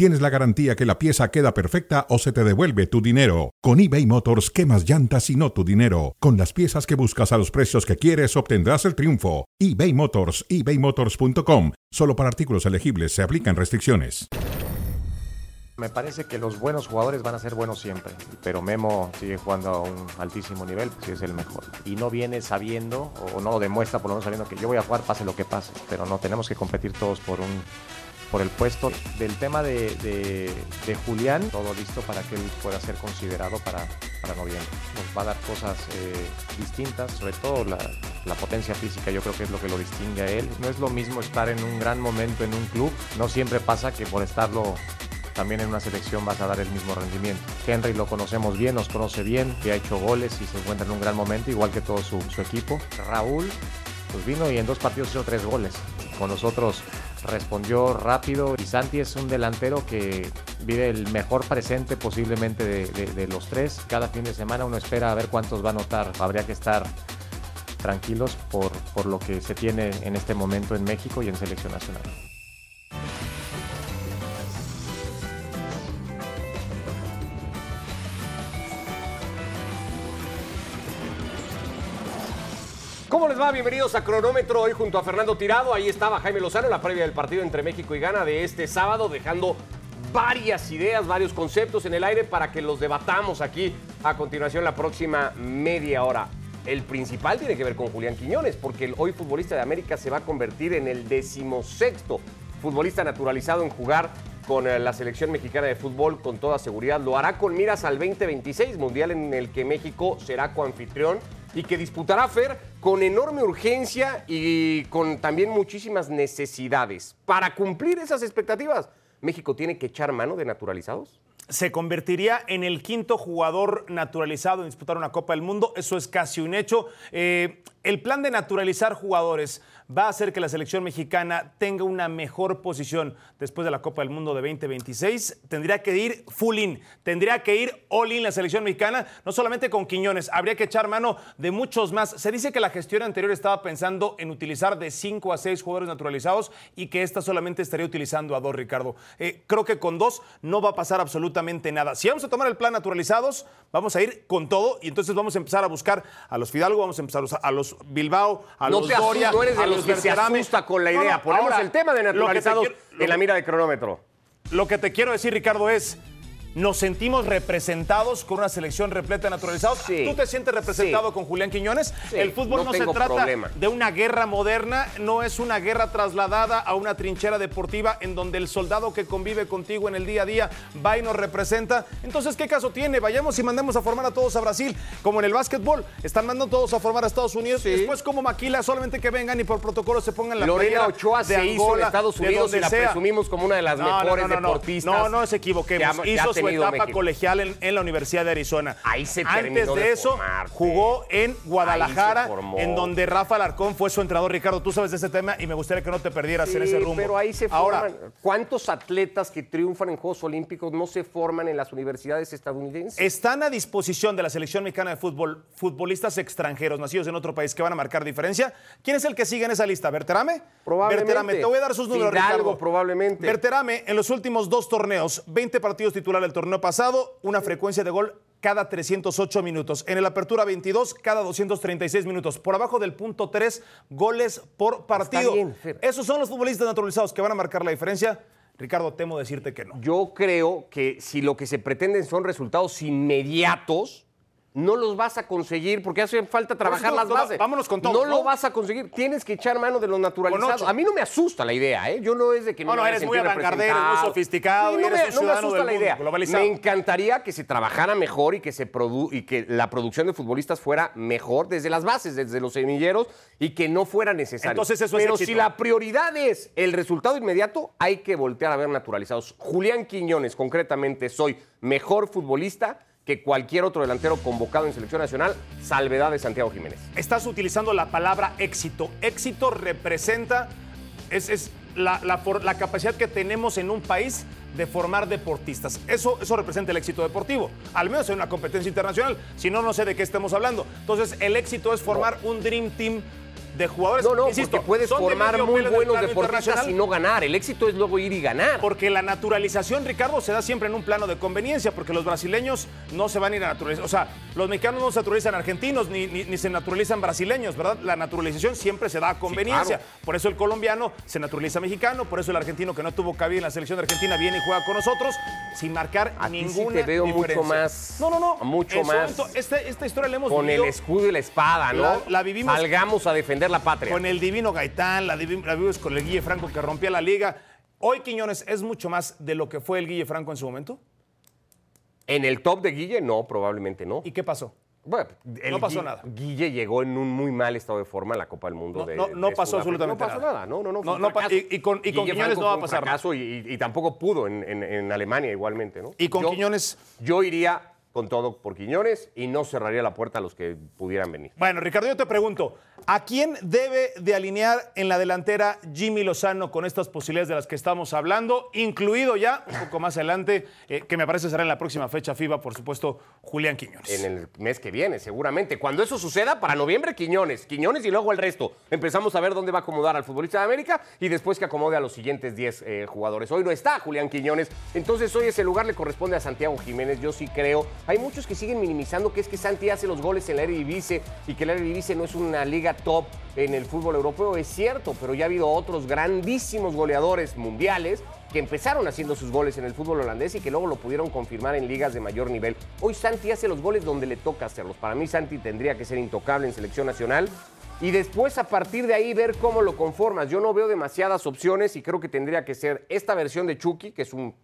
tienes la garantía que la pieza queda perfecta o se te devuelve tu dinero. Con eBay Motors, quemas llantas y no tu dinero. Con las piezas que buscas a los precios que quieres, obtendrás el triunfo. eBay Motors, ebaymotors.com. Solo para artículos elegibles se aplican restricciones. Me parece que los buenos jugadores van a ser buenos siempre, pero Memo sigue jugando a un altísimo nivel, si es el mejor. Y no viene sabiendo, o no lo demuestra por lo menos sabiendo que yo voy a jugar pase lo que pase, pero no tenemos que competir todos por un por el puesto del tema de, de, Julián, todo listo para que él pueda ser considerado para, para noviembre. Nos va a dar cosas eh, distintas, sobre todo la, la, potencia física, yo creo que es lo que lo distingue a él. No es lo mismo estar en un gran momento en un club, no siempre pasa que por estarlo también en una selección vas a dar el mismo rendimiento. Henry lo conocemos bien, nos conoce bien, que ha hecho goles y se encuentra en un gran momento, igual que todo su, su equipo. Raúl, pues vino y en dos partidos hizo tres goles. Con nosotros respondió rápido y Santi es un delantero que vive el mejor presente posiblemente de, los tres. Cada fin de semana uno espera a ver cuántos va a anotar. Habría que estar tranquilos por, por lo que se tiene en este momento en México y en selección nacional. ¿Cómo les va? Bienvenidos a Cronómetro hoy junto a Fernando Tirado. Ahí estaba Jaime Lozano, la previa del partido entre México y Ghana de este sábado, dejando varias ideas, varios conceptos en el aire para que los debatamos aquí a continuación la próxima media hora. El principal tiene que ver con Julián Quiñones, porque hoy futbolista de América se va a convertir en el decimosexto futbolista naturalizado en jugar con eh, la selección mexicana de fútbol con toda seguridad. Lo hará con miras al 2026, mundial en el que México será coanfitrión y que disputará Fer con enorme urgencia y con también muchísimas necesidades. Para cumplir esas expectativas, México tiene que echar mano de naturalizados. Se convertiría en el quinto jugador naturalizado en disputar una Copa del Mundo. Eso es casi un hecho. Eh, el plan de naturalizar jugadores va a hacer que la selección mexicana tenga una mejor posición después de la Copa del Mundo de 2026. Tendría que ir full in, tendría que ir all in la selección mexicana, no solamente con Quiñones, habría que echar mano de muchos más. Se dice que la gestión anterior estaba pensando en utilizar de 5 a 6 jugadores naturalizados y que esta solamente estaría utilizando a dos, Ricardo. Eh, creo que con dos no va a pasar absolutamente nada. Si vamos a tomar el plan naturalizados, vamos a ir con todo y entonces vamos a empezar a buscar a los Fidalgo, vamos a empezar a los Bilbao, a los Doria, no eres de a los, que se asusta con la idea. Ponemos el tema de naturalizados en la mira de cronómetro. Lo que te quiero decir, Ricardo, es nos sentimos representados con una selección repleta de naturalizados. ¿Tú te sientes representado con Julián Quiñones? el fútbol no, se trata de una guerra moderna, no es una guerra trasladada a una trinchera deportiva en donde el soldado que convive contigo en el día a día va y nos representa. Entonces, ¿qué caso tiene? Vayamos y mandemos a formar a todos a Brasil, como en el básquetbol. Están mandando todos a formar a Estados Unidos y después como maquila, solamente que vengan y por protocolo se pongan la Lorena Ochoa se hizo en Estados Unidos y la presumimos como una de las mejores deportistas. No, no, se equivoquemos. Su etapa colegial en, la Universidad de Arizona. Ahí se Antes de, eso, jugó en Guadalajara, en donde Rafa Alarcón fue su entrenador. Ricardo, tú sabes de ese tema y me gustaría que no te perdieras en ese rumbo. Pero ahí se forman. Ahora, ¿Cuántos atletas que triunfan en Juegos Olímpicos no se forman en las universidades estadounidenses? Están a disposición de la selección mexicana de fútbol futbolistas extranjeros nacidos en otro país que van a marcar diferencia. ¿Quién es el que sigue en esa lista? ¿Berterame? Probablemente. Berterame, te voy a dar sus números, Fidalgo, probablemente. Berterame, en los últimos dos torneos, 20 partidos titular del torneo pasado, una frecuencia de gol cada 308 minutos. En el Apertura 22, cada 236 minutos. Por abajo del punto 3, goles por partido. Esos son los futbolistas naturalizados que van a marcar la diferencia. Ricardo, temo decirte que no. Yo creo que si lo que se pretenden son resultados inmediatos, no los vas a conseguir porque hace falta trabajar las bases. Vámonos con todo. No, lo vas a conseguir. Tienes que echar mano de los naturalizados. A mí no me asusta la idea, ¿eh? Yo no es de que no, no, eres muy avangardero, muy sofisticado. no, me, no me asusta la idea. Me encantaría que se trabajara mejor y que, se y que la producción de futbolistas fuera mejor desde las bases, desde los semilleros y que no fuera necesario. Entonces eso Pero si la prioridad es el resultado inmediato, hay que voltear a ver naturalizados. Julián Quiñones, concretamente, soy mejor futbolista que cualquier otro delantero convocado en selección nacional, salvedad de Santiago Jiménez. Estás utilizando la palabra éxito. Éxito representa, es, es la, la, la, capacidad que tenemos en un país de formar deportistas. Eso, eso representa el éxito deportivo, al menos en una competencia internacional. Si no, no sé de qué estemos hablando. Entonces, el éxito es formar un Dream Team de jugadores. No, no, Insisto, porque puedes formar muy buenos deportistas y no ganar. El éxito es luego ir y ganar. Porque la naturalización, Ricardo, se da siempre en un plano de conveniencia, porque los brasileños no se van a ir a naturalizar. O sea, los mexicanos no se naturalizan argentinos ni, ni, se naturalizan brasileños, ¿verdad? La naturalización siempre se da a conveniencia. Por eso el colombiano se naturaliza mexicano, por eso el argentino que no tuvo cabida en la selección de Argentina viene y juega con nosotros sin marcar a ninguna sí te veo mucho más. No, no, no. Mucho más. Este, esta historia la hemos Con el escudo y la espada, ¿no? La, la vivimos. Salgamos a defender la patria. Con el divino Gaitán, la, vimos con el Guille Franco que rompía la liga. Hoy Quiñones es mucho más de lo que fue el Guille Franco en su momento. En el top de Guille, no, probablemente no. ¿Y qué pasó? Bueno, no pasó nada. Guille llegó en un muy mal estado de forma en la Copa del Mundo. No, de, no, no pasó absolutamente nada. No pasó nada. No, no, no. no, y, y, con, y con Quiñones no va a pasar. Fracaso y, y, tampoco pudo en, en, en, Alemania igualmente, ¿no? Y con yo, Quiñones. Yo iría con todo por Quiñones y no cerraría la puerta a los que pudieran venir. Bueno, Ricardo, yo te pregunto, ¿a quién debe de alinear en la delantera Jimmy Lozano con estas posibilidades de las que estamos hablando, incluido ya, un poco más adelante, eh, que me parece será en la próxima fecha FIBA, por supuesto, Julián Quiñones? En el mes que viene, seguramente. Cuando eso suceda, para noviembre, Quiñones. Quiñones y luego el resto. Empezamos a ver dónde va a acomodar al futbolista de América y después que acomode a los siguientes 10 eh, jugadores. Hoy no está Julián Quiñones, entonces hoy ese lugar le corresponde a Santiago Jiménez, yo sí creo. Hay muchos que siguen minimizando que es que Santi hace los goles en la Eredivisie y que la Eredivisie no es una liga top en el fútbol europeo. Es cierto, pero ya ha habido otros grandísimos goleadores mundiales que empezaron haciendo sus goles en el fútbol holandés y que luego lo pudieron confirmar en ligas de mayor nivel. Hoy Santi hace los goles donde le toca hacerlos. Para mí Santi tendría que ser intocable en selección nacional y después a partir de ahí ver cómo lo conformas. Yo no veo demasiadas opciones y creo que tendría que ser esta versión de Chucky, que es un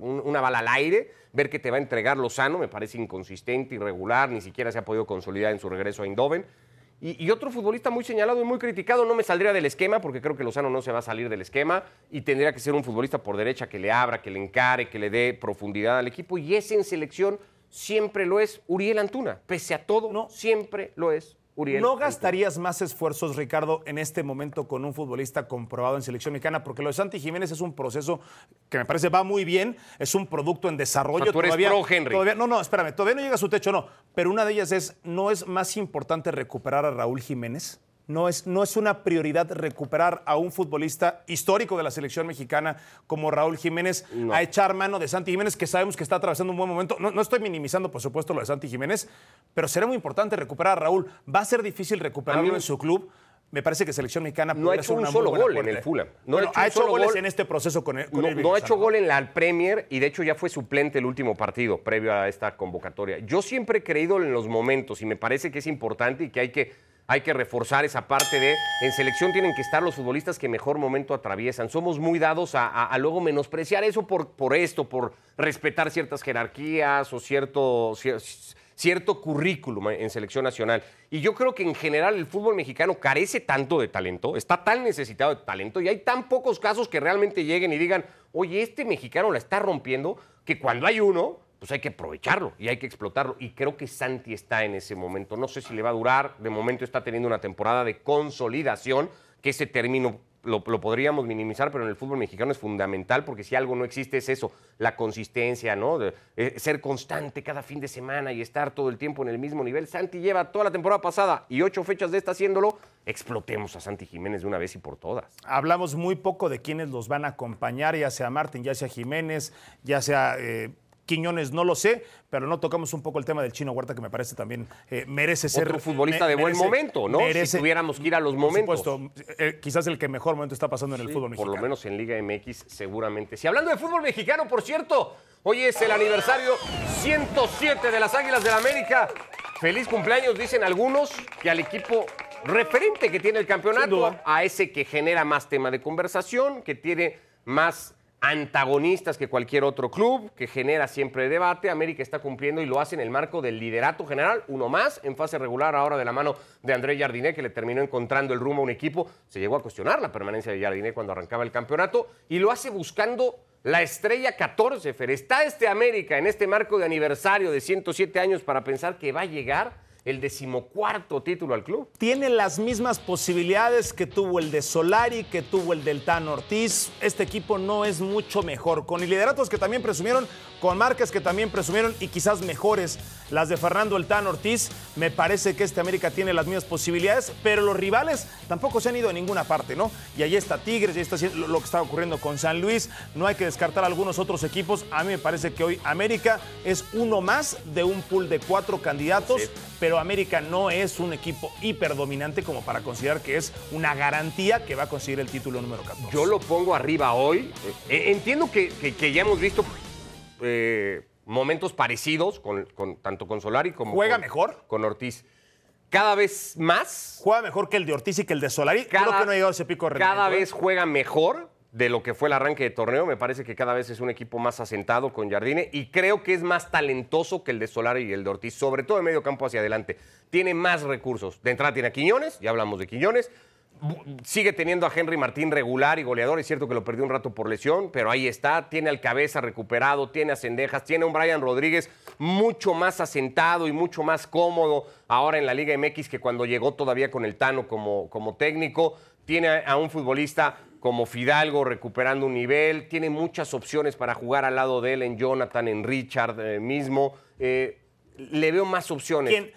una bala al aire, ver que te va a entregar Lozano, me parece inconsistente, irregular, ni siquiera se ha podido consolidar en su regreso a Eindhoven. Y, y, otro futbolista muy señalado y muy criticado, no me saldría del esquema, porque creo que Lozano no se va a salir del esquema, y tendría que ser un futbolista por derecha que le abra, que le encare, que le dé profundidad al equipo, y ese en selección siempre lo es Uriel Antuna, pese a todo, no. siempre lo es Uriel. ¿No gastarías más esfuerzos, Ricardo, en este momento con un futbolista comprobado en selección mexicana? Porque lo de Santi Jiménez es un proceso que me parece va muy bien, es un producto en desarrollo. O sea, tú eres todavía, pro Henry. Todavía, no, no, espérame, todavía no llega a su techo, no. Pero una de ellas es, ¿no es más importante recuperar a Raúl Jiménez? No es, no es, una prioridad recuperar a un futbolista histórico de la selección mexicana como Raúl Jiménez, no. a echar mano de Santi Jiménez, que sabemos que está atravesando un buen momento. No, no, estoy minimizando, por supuesto, lo de Santi Jiménez, pero será muy importante recuperar a Raúl. Va a ser difícil recuperarlo en su club. Me parece que selección mexicana no ha hecho un solo gol en el Fulham. No bueno, ha hecho, ha hecho goles gol. en este proceso con, él, con no, ha hecho gol en la Premier y de hecho ya fue suplente el último partido previo a esta convocatoria. Yo siempre he creído en los momentos y me parece que es importante y que hay que hay que reforzar esa parte de en selección tienen que estar los futbolistas que mejor momento atraviesan. Somos muy dados a, a, a luego menospreciar eso por, por, esto, por respetar ciertas jerarquías o cierto, cierto currículum en selección nacional. Y yo creo que en general el fútbol mexicano carece tanto de talento, está tan necesitado de talento y hay tan pocos casos que realmente lleguen y digan, oye, este mexicano la está rompiendo, que cuando hay uno, pues hay que aprovecharlo y hay que explotarlo. Y creo que Santi está en ese momento. No sé si le va a durar. De momento está teniendo una temporada de consolidación, que ese término lo, lo, podríamos minimizar, pero en el fútbol mexicano es fundamental porque si algo no existe es eso, la consistencia, ¿no? De, eh, ser constante cada fin de semana y estar todo el tiempo en el mismo nivel. Santi lleva toda la temporada pasada y ocho fechas de esta haciéndolo. Explotemos a Santi Jiménez de una vez y por todas. Hablamos muy poco de quiénes los van a acompañar, ya sea Martín, ya sea Jiménez, ya sea... Eh Quiñones no lo sé, pero no tocamos un poco el tema del Chino Huerta, que me parece también eh, merece ser. Otro futbolista me, de buen merece, momento, ¿no? Merece, si tuviéramos que ir a los momentos. Por supuesto, eh, quizás el que mejor momento está pasando en el fútbol mexicano. Por lo menos en Liga MX, seguramente. Si hablando de fútbol mexicano, por cierto, hoy es el aniversario 107 de las Águilas del la América. Feliz cumpleaños, dicen algunos, que al equipo referente que tiene el campeonato, a ese que genera más tema de conversación, que tiene más antagonistas que cualquier otro club, que genera siempre debate. América está cumpliendo y lo hace en el marco del liderato general, uno más en fase regular ahora de la mano de André Jardiné, que le terminó encontrando el rumbo a un equipo. Se llegó a cuestionar la permanencia de Jardiné cuando arrancaba el campeonato y lo hace buscando la estrella 14, Fer. ¿Está este América en este marco de aniversario de 107 años para pensar que va a llegar? El decimocuarto título al club. Tiene las mismas posibilidades que tuvo el de Solari, que tuvo el del Tan Ortiz. Este equipo no es mucho mejor. Con lideratos que también presumieron, con marcas que también presumieron y quizás mejores las de Fernando el Tan Ortiz, me parece que este América tiene las mismas posibilidades, pero los rivales tampoco se han ido a ninguna parte, ¿no? Y ahí está Tigres, y ahí está lo que está ocurriendo con San Luis. No hay que descartar algunos otros equipos. A mí me parece que hoy América es uno más de un pool de cuatro candidatos, pero América no es un equipo hiperdominante como para considerar que es una garantía que va a conseguir el título número 14. Yo lo pongo arriba hoy. Eh, entiendo que, ya hemos visto eh, momentos parecidos, con, tanto con Solari como ¿Juega mejor? con Ortiz. Cada vez más. ¿Juega mejor que el de Ortiz y que el de Solari? Cada, Creo que no ha llegado a ese pico de Cada ¿eh? vez juega mejor de lo que fue el arranque de torneo. Me parece que cada vez es un equipo más asentado con Jardine y creo que es más talentoso que el de Solari y el de Ortiz, sobre todo en medio campo hacia adelante. Tiene más recursos. De entrada tiene a Quiñones, ya hablamos de Quiñones. Sigue teniendo a Henry Martín regular y goleador. Es cierto que lo perdió un rato por lesión, pero ahí está. Tiene al cabeza recuperado, tiene a Cendejas, tiene a un Brian Rodríguez mucho más asentado y mucho más cómodo ahora en la Liga MX que cuando llegó todavía con el Tano como, como técnico. Tiene a un futbolista como Fidalgo recuperando un nivel, tiene muchas opciones para jugar al lado de él, en Jonathan, en Richard eh, mismo. Eh, le veo más opciones.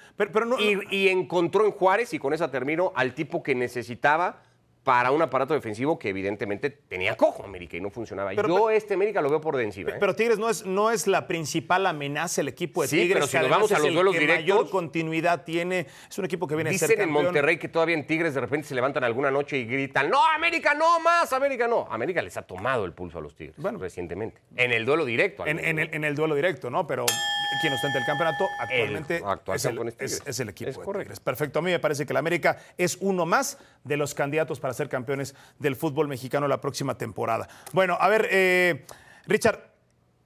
y encontró en Juárez, y con esa termino, al tipo que necesitaba para un aparato defensivo que evidentemente tenía cojo América y no funcionaba. Yo este América lo veo por de encima. ¿eh? Pero Tigres no es, no es la principal amenaza el equipo de sí, Tigres. pero si nos vamos a los duelos que mayor continuidad tiene. Es un equipo que viene Dicen a ser en Monterrey que todavía en Tigres de repente se levantan alguna noche y gritan, no, América no más, América no. América les ha tomado el pulso a los Tigres bueno, recientemente. En el duelo directo. En, el, en el duelo directo, ¿no? Pero quien ostenta el campeonato actualmente es, el, es, el, equipo. Es Perfecto. A mí me parece que el América es uno más de los candidatos para ser campeones del fútbol mexicano la próxima temporada. Bueno, a ver, eh, Richard.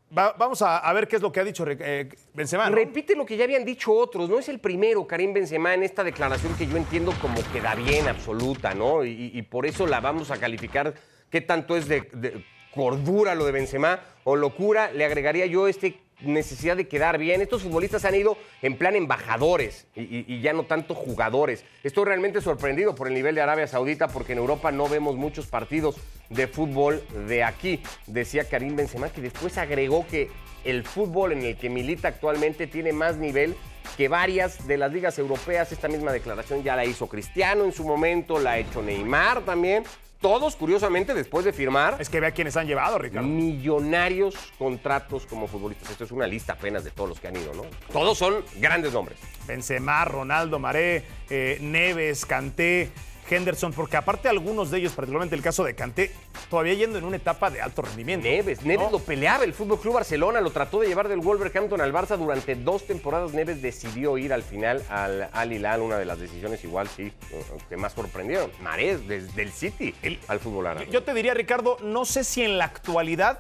vamos a, ver qué es lo que ha dicho eh, Benzema. Repite lo que ya habían dicho otros. No es el primero, Karim Benzema, en esta declaración que yo entiendo como que da bien, absoluta, ¿no? Y, por eso la vamos a calificar. ¿Qué tanto es de cordura lo de Benzema o locura? Le agregaría yo este necesidad de quedar bien. Estos futbolistas han ido en plan embajadores y, ya no tanto jugadores. Estoy realmente sorprendido por el nivel de Arabia Saudita porque en Europa no vemos muchos partidos de fútbol de aquí. Decía Karim Benzema que después agregó que el fútbol en el que milita actualmente tiene más nivel que varias de las ligas europeas. Esta misma declaración ya la hizo Cristiano en su momento, la ha hecho Neymar también todos, curiosamente, después de firmar. Es que vea quiénes han llevado, Ricardo. Millonarios contratos como futbolistas. Esto es una lista apenas de todos los que han ido, ¿no? Todos son grandes nombres. Benzema, Ronaldo, Maré, eh, Neves, Canté. Henderson, porque aparte algunos de ellos, particularmente el caso de Canté, todavía yendo en una etapa de alto rendimiento. Neves, Neves lo peleaba el Fútbol Club Barcelona, lo trató de llevar del Wolverhampton al Barça durante dos temporadas. Neves decidió ir al final al Al Hilal, una de las decisiones igual sí que más sorprendieron. Marés desde el City al fútbol árabe. Yo te diría, Ricardo, no sé si en la actualidad,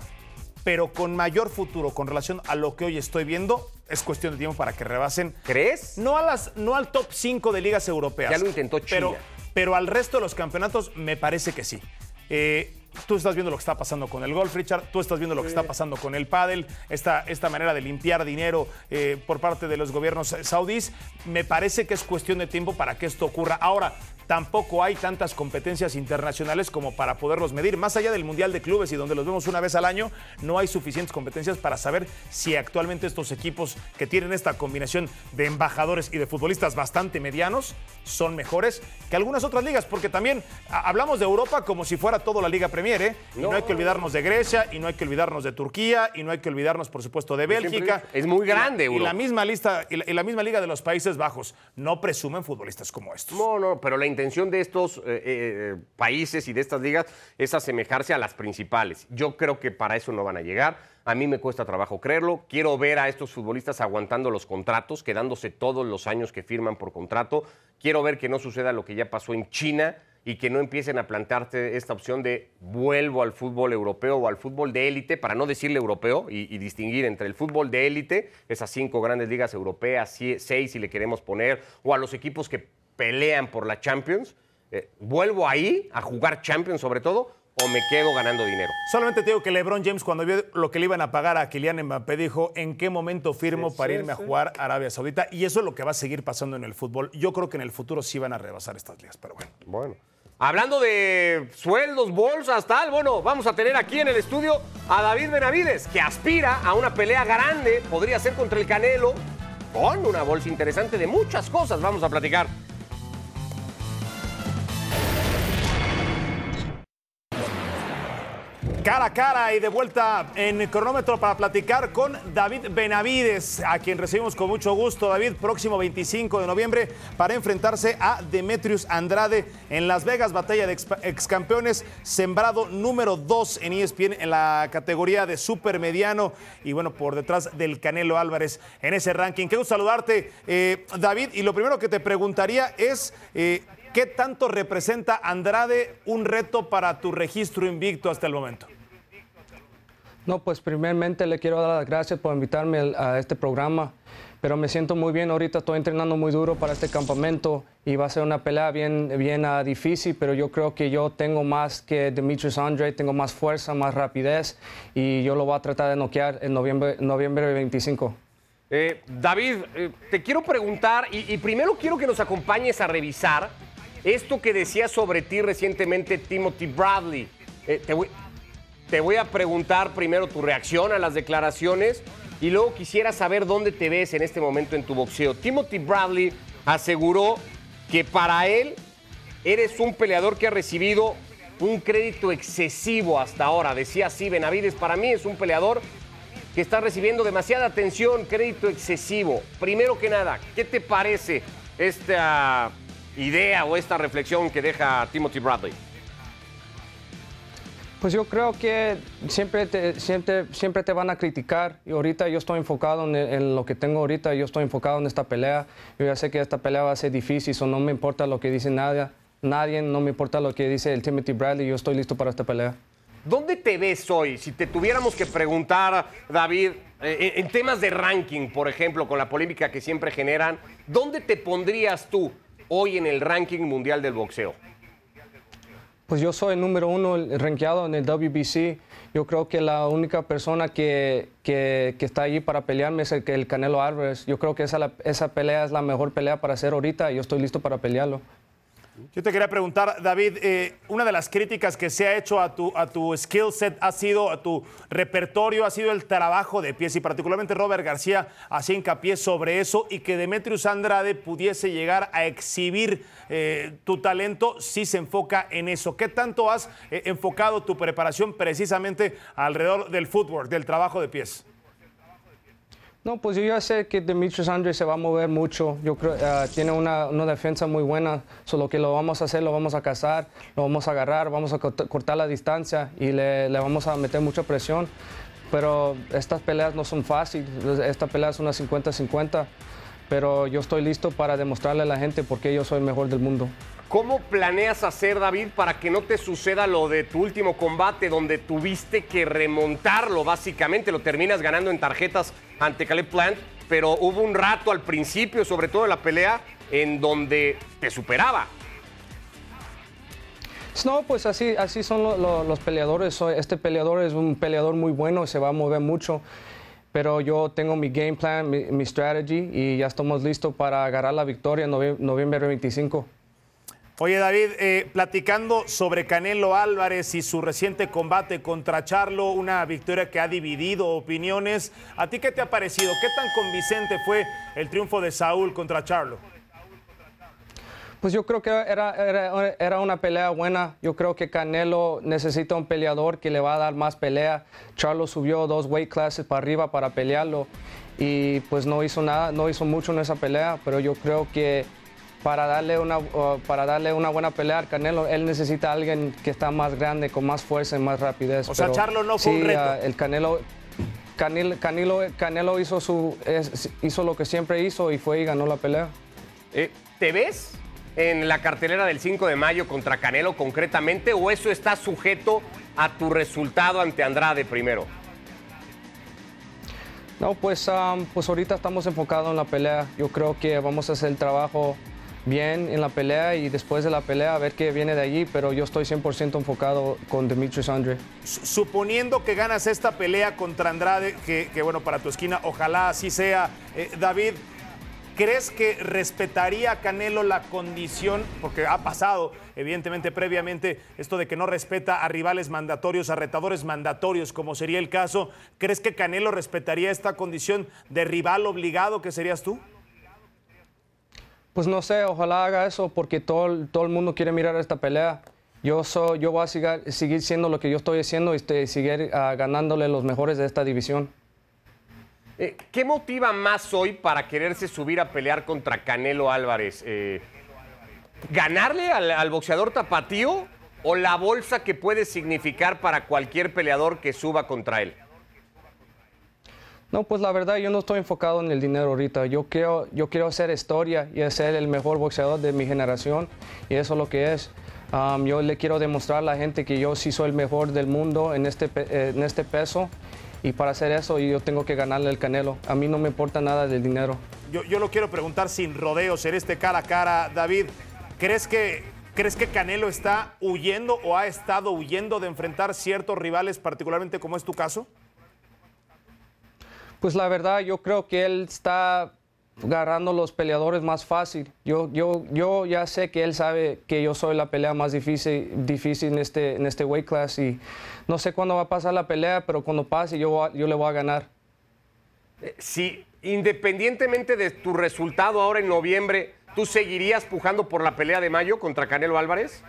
pero con mayor futuro con relación a lo que hoy estoy viendo, es cuestión de tiempo para que rebasen. ¿Crees? No, a las, no al top 5 de ligas europeas. Ya lo intentó China. Pero, pero al resto de los campeonatos me parece que sí. Eh, tú estás viendo lo que está pasando con el golf, Richard. Tú estás viendo lo que está pasando con el pádel. Esta, esta manera de limpiar dinero eh, por parte de los gobiernos saudíes. Me parece que es cuestión de tiempo para que esto ocurra. Ahora, tampoco hay tantas competencias internacionales como para poderlos medir. Más allá del Mundial de Clubes y donde los vemos una vez al año, no hay suficientes competencias para saber si actualmente estos equipos que tienen esta combinación de embajadores y de futbolistas bastante medianos son mejores que algunas otras ligas, porque también hablamos de Europa como si fuera toda la Liga Premier, ¿eh? Y no. hay que olvidarnos de Grecia, y no hay que olvidarnos de Turquía, y no hay que olvidarnos, por supuesto, de Bélgica. Es muy grande, y la, misma lista, y la, misma Liga de los Países Bajos no presumen futbolistas como estos. No, no, pero la intención de estos eh, eh, eh, países y de estas ligas es asemejarse a las principales. Yo creo que para eso no van a llegar. A mí me cuesta trabajo creerlo. Quiero ver a estos futbolistas aguantando los contratos, quedándose todos los años que firman por contrato. Quiero ver que no suceda lo que ya pasó en China y que no empiecen a plantearte esta opción de vuelvo al fútbol europeo o al fútbol de élite, para no decirle europeo y, distinguir entre el fútbol de élite, esas cinco grandes ligas europeas, seis si le queremos poner, o a los equipos que pelean por la Champions, eh, vuelvo ahí a jugar Champions sobre todo, o me quedo ganando dinero. Solamente te digo que LeBron James, cuando vio lo que le iban a pagar a Kylian Mbappé, dijo: ¿En qué momento firmo Sí, para sí, irme a jugar a Arabia Saudita? Y eso es lo que va a seguir pasando en el fútbol. Yo creo que en el futuro sí van a rebasar estas ligas, pero bueno. Bueno. Hablando de sueldos, bolsas, tal, bueno, vamos a tener aquí en el estudio a David Benavides, que aspira a una pelea grande, podría ser contra el Canelo, con una bolsa interesante de muchas cosas. Vamos a platicar. Cara a cara y de vuelta en cronómetro para platicar con David Benavides, a quien recibimos con mucho gusto. David, próximo 25 de noviembre para enfrentarse a Demetrius Andrade en Las Vegas, batalla de ex, campeones, sembrado número 2 en ESPN en la categoría de supermediano y bueno, por detrás del Canelo Álvarez en ese ranking. Gusto saludarte, eh, David. Y lo primero que te preguntaría es... eh, ¿Qué tanto representa Andrade un reto para tu registro invicto hasta el momento? No, pues primeramente le quiero dar las gracias por invitarme a este programa, pero me siento muy bien ahorita, estoy entrenando muy duro para este campamento y va a ser una pelea bien, bien difícil, pero yo creo que yo tengo más que Demetrius Andre, tengo más fuerza, más rapidez y yo lo voy a tratar de noquear en noviembre, noviembre 25. Eh, David, eh, te quiero preguntar, y, y primero quiero que nos acompañes a revisar esto que decía sobre ti recientemente Timothy Bradley. Eh, te, voy, te voy a preguntar primero tu reacción a las declaraciones y luego quisiera saber dónde te ves en este momento en tu boxeo. Timothy Bradley aseguró que para él eres un peleador que ha recibido un crédito excesivo hasta ahora. Decía así, Benavides, para mí es un peleador que está recibiendo demasiada atención, crédito excesivo. Primero que nada, ¿qué te parece esta idea o esta reflexión que deja Timothy Bradley? Pues yo creo que siempre te, siempre, siempre te van a criticar y ahorita yo estoy enfocado en, lo que tengo ahorita, yo estoy enfocado en esta pelea. Yo ya sé que esta pelea va a ser difícil, so no me importa lo que dice nadie, nadie, no me importa lo que dice el Timothy Bradley, yo estoy listo para esta pelea. ¿Dónde te ves hoy? Si te tuviéramos que preguntar, David, eh, en temas de ranking, por ejemplo, con la polémica que siempre generan, ¿dónde te pondrías tú hoy en el ranking mundial del boxeo? Pues yo soy el número uno rankeado en el WBC. Yo creo que la única persona que, que, está allí para pelearme es el, el Canelo Álvarez. Yo creo que esa, esa pelea es la mejor pelea para hacer ahorita y yo estoy listo para pelearlo. Yo te quería preguntar, David, eh, una de las críticas que se ha hecho a tu, a tu skill set ha sido, a tu repertorio, ha sido el trabajo de pies y particularmente Robert García hacía hincapié sobre eso y que Demetrius Andrade pudiese llegar a exhibir eh, tu talento si se enfoca en eso. ¿Qué tanto has eh, enfocado tu preparación precisamente alrededor del footwork, del trabajo de pies? No, pues yo ya sé que Demetrius Andre se va a mover mucho. Yo creo ah, tiene una, una defensa muy buena. Solo que lo vamos a hacer, lo vamos a cazar, lo vamos a agarrar, vamos a cort- cortar la distancia y le, le vamos a meter mucha presión. Pero estas peleas no son fáciles. Esta pelea es una 50-50. Pero yo estoy listo para demostrarle a la gente por qué yo soy el mejor del mundo. ¿Cómo planeas hacer, David, para que no te suceda lo de tu último combate, donde tuviste que remontarlo, básicamente? Lo terminas ganando en tarjetas ante Caleb Plant, pero hubo un rato al principio, sobre todo en la pelea, en donde te superaba. No, pues así, así son lo- lo- los peleadores. Este peleador es un peleador muy bueno, se va a mover mucho. Pero yo tengo mi game plan, mi, mi strategy y ya estamos listos para agarrar la victoria en novie- noviembre 25. Oye David, eh, platicando sobre Canelo Álvarez y su reciente combate contra Charlo, una victoria que ha dividido opiniones, ¿a ti qué te ha parecido? ¿Qué tan convincente fue el triunfo de Saúl contra Charlo? Pues yo creo que era, era, era una pelea buena. Yo creo que Canelo necesita un peleador que le va a dar más pelea. Charlo subió dos weight classes para arriba para pelearlo y pues no hizo nada, no hizo mucho en esa pelea, pero yo creo que para darle una, uh, para darle una buena pelea al Canelo, él necesita a alguien que está más grande, con más fuerza y más rapidez. O sea, Charlo no fue un sí, reto. uh, el Canelo, Canelo, Canelo, Canelo hizo, su, es- hizo lo que siempre hizo y fue y ganó la pelea. Eh, ¿Te ves en la cartelera del 5 de mayo contra Canelo concretamente o eso está sujeto a tu resultado ante Andrade primero? No, pues, um, pues ahorita estamos enfocados en la pelea. Yo creo que vamos a hacer el trabajo bien en la pelea y después de la pelea a ver qué viene de allí, pero yo estoy 100% enfocado con Demetrius Andre. Suponiendo que ganas esta pelea contra Andrade, que, bueno, para tu esquina, ojalá así sea, eh, David, ¿crees que respetaría Canelo la condición, porque ha pasado evidentemente previamente esto de que no respeta a rivales mandatorios, a retadores mandatorios, como sería el caso, ¿crees que Canelo respetaría esta condición de rival obligado que serías tú? Pues no sé, ojalá haga eso porque todo, todo el mundo quiere mirar esta pelea. Yo, soy, yo voy a seguir, siendo lo que yo estoy haciendo y este, seguir uh, ganándole los mejores de esta división. Eh, ¿Qué motiva más hoy para quererse subir a pelear contra Canelo Álvarez? Eh, ¿Ganarle al boxeador tapatío o la bolsa que puede significar para cualquier peleador que suba contra él? No, pues la verdad yo no estoy enfocado en el dinero ahorita. Yo quiero, yo quiero hacer historia y ser el mejor boxeador de mi generación y eso es lo que es. Yo le quiero demostrar a la gente que yo sí soy el mejor del mundo en este, en este peso y para hacer eso yo tengo que ganarle el canelo. A mí no me importa nada del dinero. Yo, yo lo quiero preguntar sin rodeos en este cara a cara, David. ¿Crees que, ¿Crees que Canelo está huyendo o ha estado huyendo de enfrentar ciertos rivales, particularmente como es tu caso? Pues la verdad, yo creo que él está agarrando los peleadores más fácil. Yo, yo, yo ya sé que él sabe que yo soy la pelea más difícil, difícil en, este, en este weight class y no sé cuándo va a pasar la pelea, pero cuando pase yo, yo le voy a ganar. Eh, sí, independientemente de tu resultado ahora en noviembre, ¿tú seguirías pujando por la pelea de mayo contra Canelo Álvarez?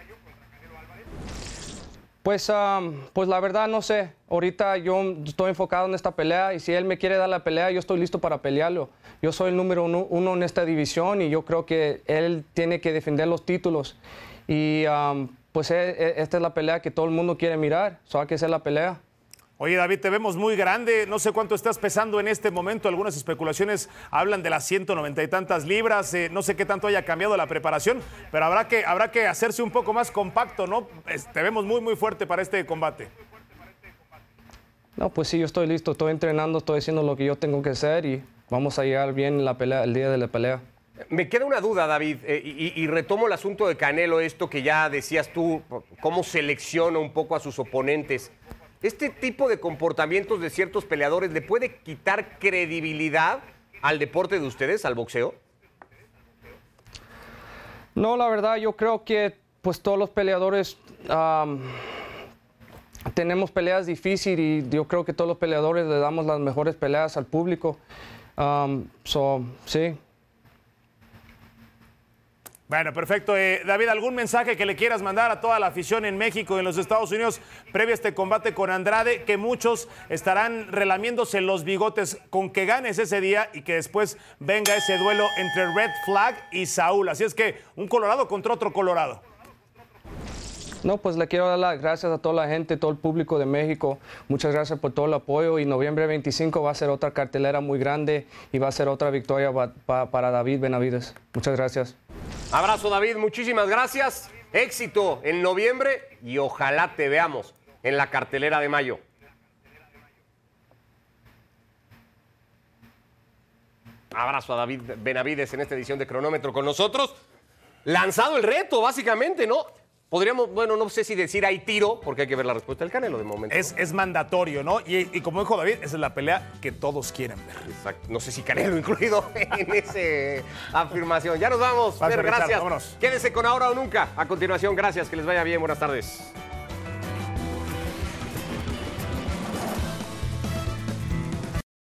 Pues, pues la verdad no sé. Ahorita yo estoy enfocado en esta pelea y si él me quiere dar la pelea, yo estoy listo para pelearlo. Yo soy el número uno, en esta división y yo creo que él tiene que defender los títulos. Y pues e, e, esta es la pelea que todo el mundo quiere mirar. So, hay que hacer la pelea. Oye, David, te vemos muy grande. No sé cuánto estás pesando en este momento. Algunas especulaciones hablan de las 190 y tantas libras. Eh, no sé qué tanto haya cambiado la preparación, pero habrá que, habrá que hacerse un poco más compacto, ¿no? te vemos muy, muy fuerte para este combate. No, pues sí, yo estoy listo. Estoy entrenando, estoy haciendo lo que yo tengo que hacer y vamos a llegar bien la pelea, el día de la pelea. Me queda una duda, David, eh, y, y, retomo el asunto de Canelo, esto que ya decías tú, cómo selecciona un poco a sus oponentes. ¿Este tipo de comportamientos de ciertos peleadores le puede quitar credibilidad al deporte de ustedes, al boxeo? No, la verdad, yo creo que pues todos los peleadores tenemos peleas difíciles y yo creo que todos los peleadores le damos las mejores peleas al público. so, sí, bueno, perfecto. Eh, David, ¿algún mensaje que le quieras mandar a toda la afición en México y en los Estados Unidos previo a este combate con Andrade? Que muchos estarán relamiéndose los bigotes con que ganes ese día y que después venga ese duelo entre Red Flag y Saúl. Así es que un Colorado contra otro Colorado. No, pues le quiero dar las gracias a toda la gente, todo el público de México. Muchas gracias por todo el apoyo y noviembre 25 va a ser otra cartelera muy grande y va a ser otra victoria para David Benavides. Muchas gracias. Abrazo David, muchísimas gracias. Éxito en noviembre y ojalá te veamos en la cartelera de mayo. Abrazo a David Benavides en esta edición de Cronómetro con nosotros. Lanzado el reto, básicamente, ¿no? Podríamos, bueno, no sé si decir hay tiro, porque hay que ver la respuesta del Canelo de momento. Es, es mandatorio, ¿no? Y, como dijo David, esa es la pelea que todos quieren ver. Exacto. No sé si Canelo incluido en esa afirmación. Ya nos vamos. gracias. Vámonos. Quédese con Ahora o Nunca. A continuación, gracias. Que les vaya bien. Buenas tardes.